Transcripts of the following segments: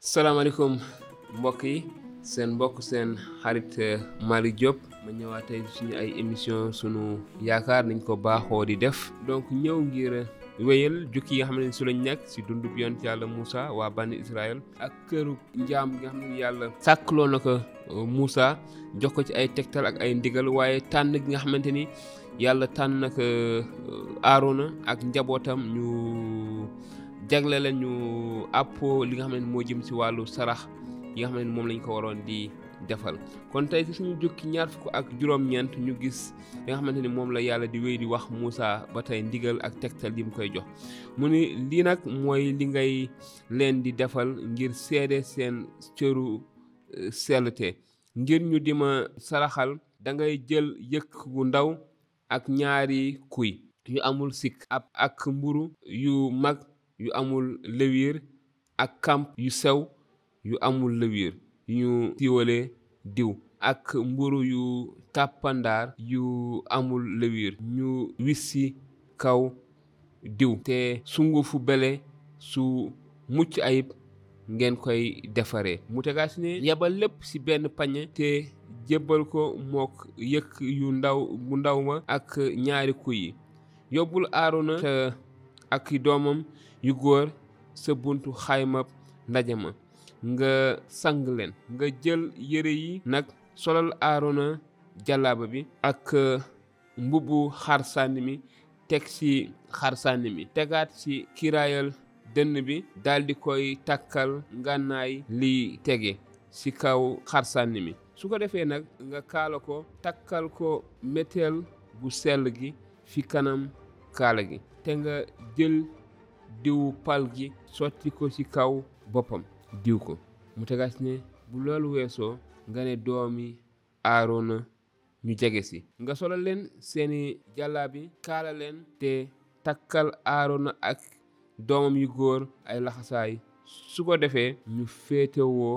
salaamaaleykum mbokk yi seen mbokk seen xarit eh, Malick Diop ma ñëwaat tey suñu ay émission sunu yaakaar nañ ko baaxoo di def donc ñëw ngir eh, wéyal jukki yi nga xam ne su lañ nekk si dund bi yonent yàlla Moussa waa bànni Israël ak këru njaam bi nga xam ne yàlla sàkkloo na ko eh, Moussa jox ko ci ay tegtal ak ay ndigal waaye tànn gi nga xamante ni yàlla tànn nag euh, Aarona ak njabootam ñu jagle leen ñu àppo li nga xam ne moo jëm si wàllu sarax yi nga xam ne moom lañ ko waroon di defal kon tey si suñu jukki ñaar fukk ak juróom-ñeent ñu gis li nga xamante ni moom la yàlla di wéy di wax Moussa ba tey ndigal ak tegtal yi mu koy jox mu ni lii nag mooy li ngay leen di defal ngir seede seen cëru euh, sellte ngir ñu di ma saraxal dangay jël yëkk wu ndaw ak ñaari kuy yu amul sikk ab ak mburu yu mag yu amul lëwiir ak kamp yu sew yu amul lëwiir yu ñu siiwale diw ak mburu yu tàppandaar yu amul lëwiir ñu wissi kaw diw te sungufu bele su mucc ayib ngeen koy defaree mu tegaa si ne yebal lépp ci benn pañe te jébbal ko mook yëkk yu ndaw bu ndaw ma ak ñaari kuy yi yóbbul aaruna te ak doomam yu góor sa buntu xaymab ndaje ma nga sang leen nga jël yére yi nag solal aaruna jàllaaba bi ak mbubbu xar sànni mi teg ci xar sànni mi tegaat ci kiraayal dënn bi daldi koy takkal ngànnaay li tege ci kaw xar sànni mi su ko defee nag nga kaala ko takkal ko méteel bu sell gi fi kanam kaala gi te nga jël diwu pal gi sotti ko ci kaw boppam diw ko mu tegaat ne bu loolu weesoo nga ne doomi Aaroona ñu jege si nga solal leen seeni jàllaabi kaala leen te takkal aarona ak doomam yu góor ay laxasaay su ko defee ñu féetewoo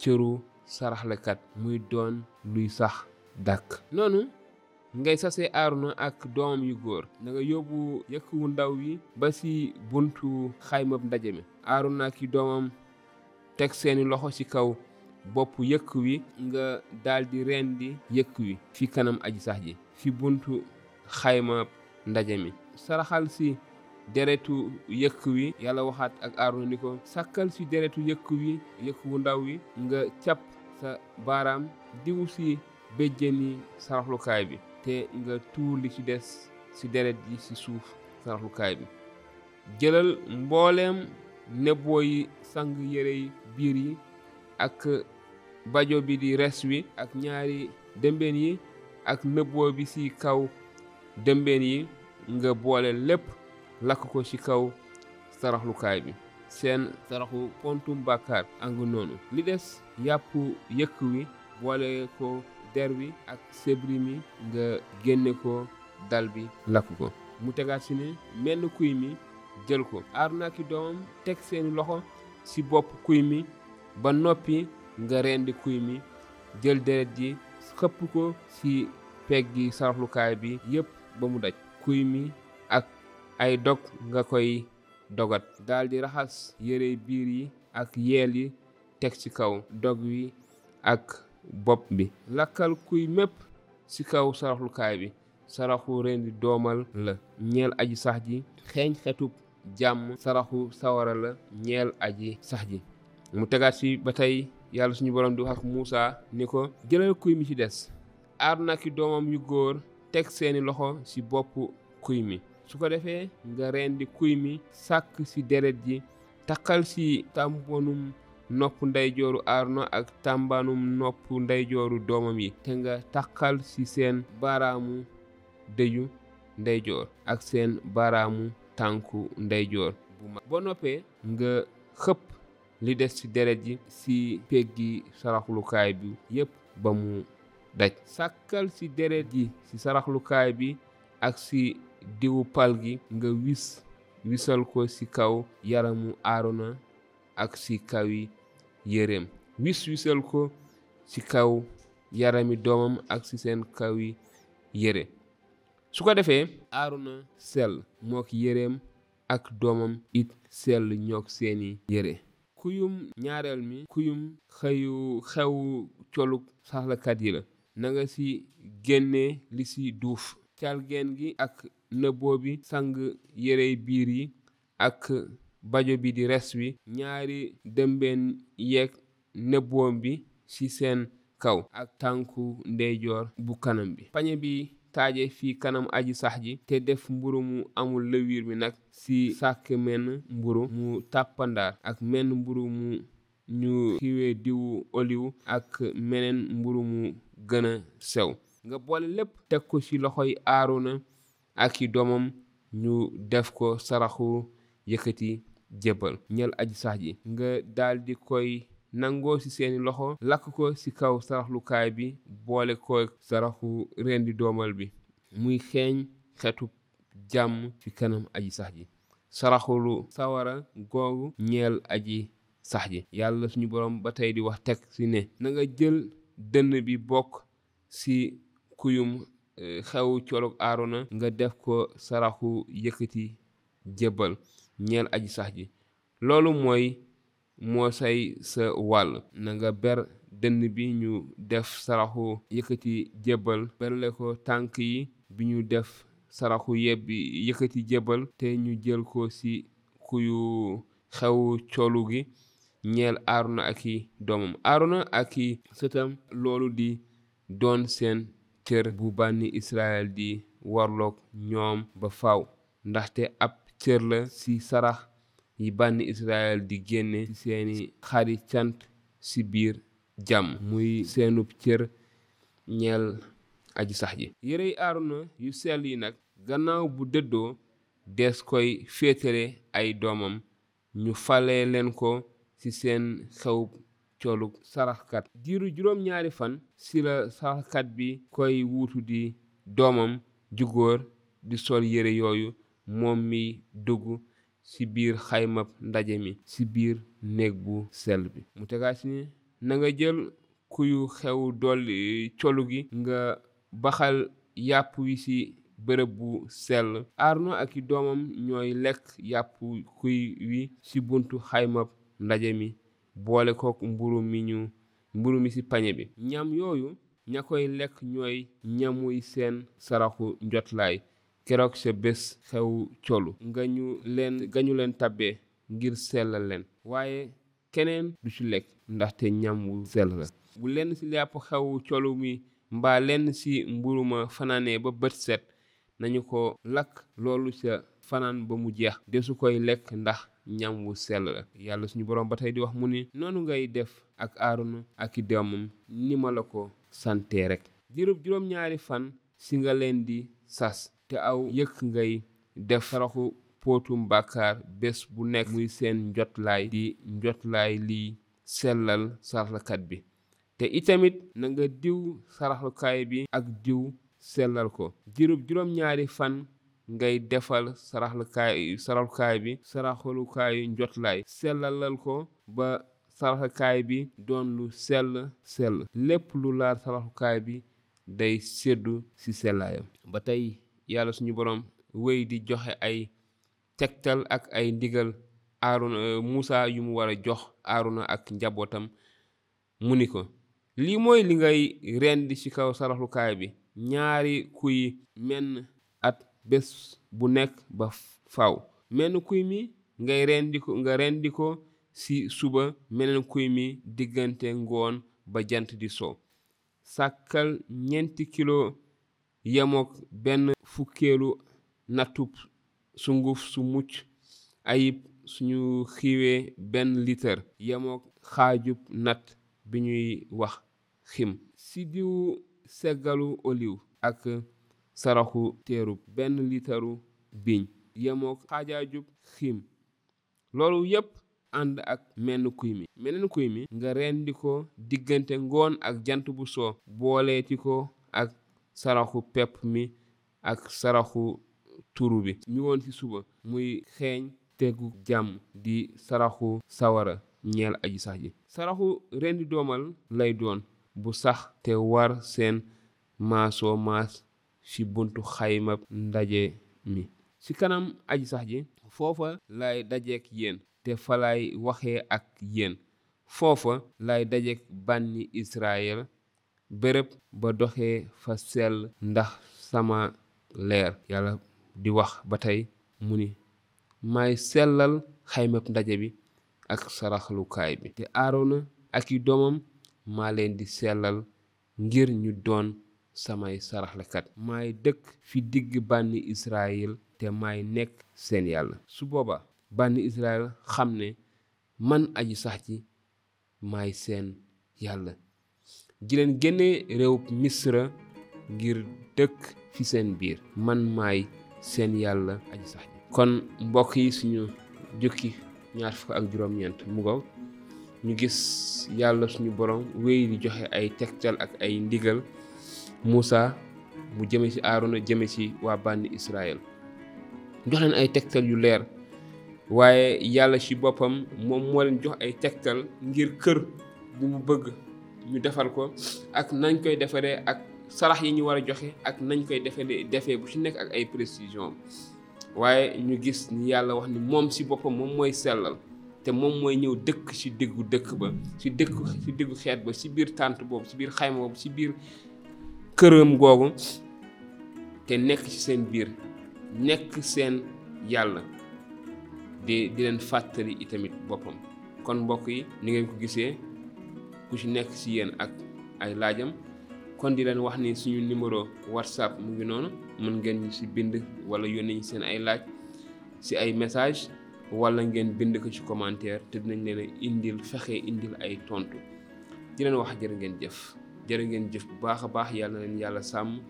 cëru saraxlekat muy doon luy sax dàkk noonu ngay sase aaruna ak doomam yu góor na nga yóbbu yëkk wu ndaw wi ba si buntu xaymab ndaje mi aaruna ki doomam teg seeni loxo ci kaw boppu yëkk wi nga daldi rendi yëkk wi fi kanam aji sax ji fi buntu xayma ndaje mi saraxal si deretu yëkk wi yàlla waxaat ak Aaron ni ko sàkkal si deretu yëkk wi yëkk wu ndaw wi nga càpp sa baaraam diw si béjjéni saraxlukaay bi te nga tuur li ci des si deret ji si suuf saraxlukaay bi jëlal mbooleem nebboo yi sang yére yi biir yi ak bajo bi di res wi ak ñaari dëmbeen yi ak nëbboo bi ci kaw dëmbeen yi nga boole lépp lakk ko ci kaw saraxlukaay bi seen saraxu pontum bàkkaar angu noonu li des yàpp yëkk wi boole ko der wi ak sebri mi nga génne ko dal bi lakk ko mu tegaat si ne menn kuy mi jël ko Aaruna ak i doomam teg seeni loxo ci bopp kuy mi ba noppi nga rendi kuy mi jël deret ji xëpp ko ci peggi saraxlukaay bi yépp ba mu daj kuy mi ak ay dog nga koy dogat daldi raxas yére biir yi ak yeel yi teg ci kaw dog wi ak bopp bi lakkal kuy mépp ci kaw saraxlukaay bi saraxu rendi doomal la ñeel aji sax ji xeeñ xetub jàmm saraxu sawara la ñeel aji sax ji mu tegaat ci ba tey yàlla suñu borom di wax ak Muusa ni ko jëlal kuy mi ci des aar na ki doomam yu góor teg seeni loxo ci boppu kuy mi su ko defee nga rendi kuy mi sàkk ci deret ji taqal si tàmboonum nopp ndeyjooru aarona ak tàmbaanum nopp ndeyjooru doomam yi te nga taqal si seen baaraamu dëju ndeyjoor ak seen baaraamu tànku ndeyjoor bu mag boo noppee nga xëpp li des ci deret ji ci peggi saraxlukaay bi yépp ba mu daj sàkkal ci deret ji ci saraxlukaay bi ak ci diwu pal gi nga wis wisal ko ci kaw yaramu aarona ak ci kawi yéreem wis wisal ko ci kaw yarami doomam ak ci seen kawi yére su ko defee aarona sell mook yéreem ak doomam it sell ñook seeni yére kuyum ñaareel mi kuyum xëyu xew colug saxlakat yi la na nga ci génne li ci duuf calgeen gi ak nëbboo bi sang yérey biir yi ak bajo bi di res wi ñaari dëmbeen yeeg nëbboom bi ci seen kaw ak tànku ndeyjoor bu kanam bi pañe bi taaje fi kanam aji sax ji te def mburu mu amul lëwiir mi nag ci sàkk menn mburu mu tàppandaar ak menn mburu mu ñu xiwe diwu oliw ak meneen mburu mu gën a sew nga boole lépp teg ko ci loxoy aaruna ak i doomam ñu def ko saraxu yëkkati jébbal ñel aji sax ji nga daldi koy nangoo ci seeni loxo lakk ko ci kaw saraxlukaay bi boole ko saraxu rendi doomal bi muy xeeñ xetu jàmm ci kanam aji sax ji saraxulu sawara googu ñeel aji sax ji yàlla suñu borom ba tey di wax teg si ne na nga jël dënn bi bokk si kuyum eh, xew colog aarona nga def ko saraxu yëkkati jébbal ñeel aji sax ji loolu mooy moo say sa wàll na nga ber dënn bi ñu def saraxu yëkkati jébbal berle ko tànk yi bi ñu def saraxu yebbi yëkkati jébbal te ñu jël ko si kuyu xewu coolu gi ñeel aaruna ak i doomam aaruna ak i sëtam loolu di doon seen cër bu bànni israel di warloog ñoom ba faw ndaxte ab cër la ci sarax yi bànni israel di génne ci seeni xari cant ci biir jàmm muy seenub cër ñeel aji sax ji yérey aaruna yu sell yi nag gannaaw bu dëddoo dees koy féetale ay doomam ñu falee leen ko ci seen xewub colug saraxkat diiru juróom ñaari fan ci la saraxkat bi koy wuutu di doomam ju góor di sol yére yooyu moom miy dugg ci biir xaymab ndaje mi ci biir néeg bu sell bi mu tegaat ci ni na nga jël kuyu xewu dolli colu gi nga baxal yàpp wi ci bërëb bu sell arno ak i doomam ñooy lekk yàpp kuy wi ci buntu xaymab ndaje mi boole kook mburu mi ñu mburu mi ci pañe bi ñam yooyu ña koy lekk ñooy ñamuy seen saraxu njotlaay keroog sa bés xew colu nga ñu leen ga ñu leen tabbee ngir sellal leen waaye keneen du ci lekk ndaxte ñam wu sell la bu lenn ci yàpp xew colu mi mbaa lenn ci mburu ma fanaanee ba bët set nañu ko lakk loolu ca fanaan ba mu jeex desu koy lekk ndax ñam wu sell la yàlla suñu borom ba tey di wax mu ni noonu ngay def ak aaruna ak i doomam ni ma la ko sante rek diirub juróom-ñaari fan si nga leen di sas te aw yëkk ngay def saraxu póotum bàkkaar bés bu nekk muy seen njotlaay di njotlaay liy sellal saraxlakat bi te itamit na nga diw saraxlukaay bi ak diw sellal ko jirub juróom-ñaari fan ngay defal saraxlukaay saraxlukaay bi saraxulukaayu njotlaay sellalal ko ba saraxlukaay bi doon lu sell sell lépp lu laal saraxlukaay bi day séddu ci sellaayam. Ba tey Yàlla suñu Boroom wéy di joxe ay tegtal ak ay ndigal Aaruna Muusaa yu mu war a jox Aaruna ak njabootam mu ni ko lii mooy li ngay rendi ci kaw saraxlukaay bi ñaari kuy menn at bés bu nekk ba faw menn kuy mi ngay rendi ko nga rendi ko ci suba meneen kuy mi diggante ngoon ba jant di so sàkkal ñeenti kilo yemook benn fukkeelu nattub sunguf su mucc ayib suñu xiiwee benn liitar yemook xaajub natt bi ñuy wax xim si diwu seggalu oliw ak saraxu teerub benn liitaru biiñ yemook xaajaajub xim loolu yépp ànd ak menn kuy mi meneen kuy mi nga rendi ko diggante ngoon ak jant bu soo booleeti ko ak saraxu pepp mi ak saraxu turu bi ñu woon ci suba muy xeeñ tegu jàmm di saraxu sawara ñeel aji sax ji saraxu rendi doomal lay doon bu sax te war seen maasoo maas fi buntu xaymab ndaje mi. Fi kanam Aji Sax ji. Foofa laay dajeek yeen, te fa laay waxe ak yeen. Foofa laay dajeek bànni Israyil, béreb ba doxe fa sell ndax sama leer. Yàlla di wax ba tey, mu ni, Maay sellal xaymab ndaje bi ak saraxalukaay bi, te Aaróona aki doomam, maa leen di sellal ngir ñu doon samay saraxlekat. Maay dëkk fi digg bànni Israyil te maay nekk seen Yàlla. Su boobaa bànni Israyil xam ne man Aji Sax ji maay seen Yàlla, ji leen génne réewub Misra ngir dëkk fi seen biir. Man maay seen Yàlla Aji Sax ji. Kon mbokk yi, suñu jukki ñaar fukk ak juróom-ñeent mu gaw ñu gis yàlla suñu borom wéy di joxe ay tegtal ak ay ndigal Moussa mu jëme ci Aarona jëme ci waa bànni Israël jox leen ay tegtal yu leer waaye yàlla ci boppam moom moo leen jox ay tegtal ngir kër bu mu bëgg ñu defar ko ak nañ koy defaree ak sarax yi ñu war a joxe ak nañ koy defaree defee bu ci nekk ak ay précision waaye ñu gis ni yàlla wax ni moom si boppam moom mooy sellal te moom mooy ñëw dëkk si diggu dëkk ba si dëkk si diggu xeet ba si biir tànt boobu si biir xayma boobu si biir këram googu te nekk ci seen biir nekk seen yàlla di di leen fàttali itamit boppam kon mbokk yi ni ngeen ko gisee ku ci nekk ci yéen ak ay laajam kon di leen wax ni suñu numéro whatsapp mu ngi noonu mën ngeen ñu ci bind wala yónnee ñu seen ay laaj ci ay message wala ngeen bind ko ci commentaire te dinañ leen a indil fexe indil ay tontu di leen wax jërë ngeen jëf jërë ngeen jëf bu baax a baax yàlla na leen yàlla sàmm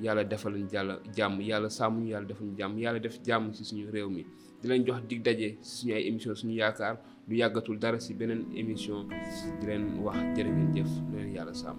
yàlla defal leen jàll jàmm yàlla sàmm ñu yàlla defal ñu jàmm yàlla def jàmm ci suñu réew mi di leen jox dig daje suñu ay émission suñu yaakaar du yàggatul dara si beneen émission di leen wax jërë ngeen jëf leen yàlla sàmm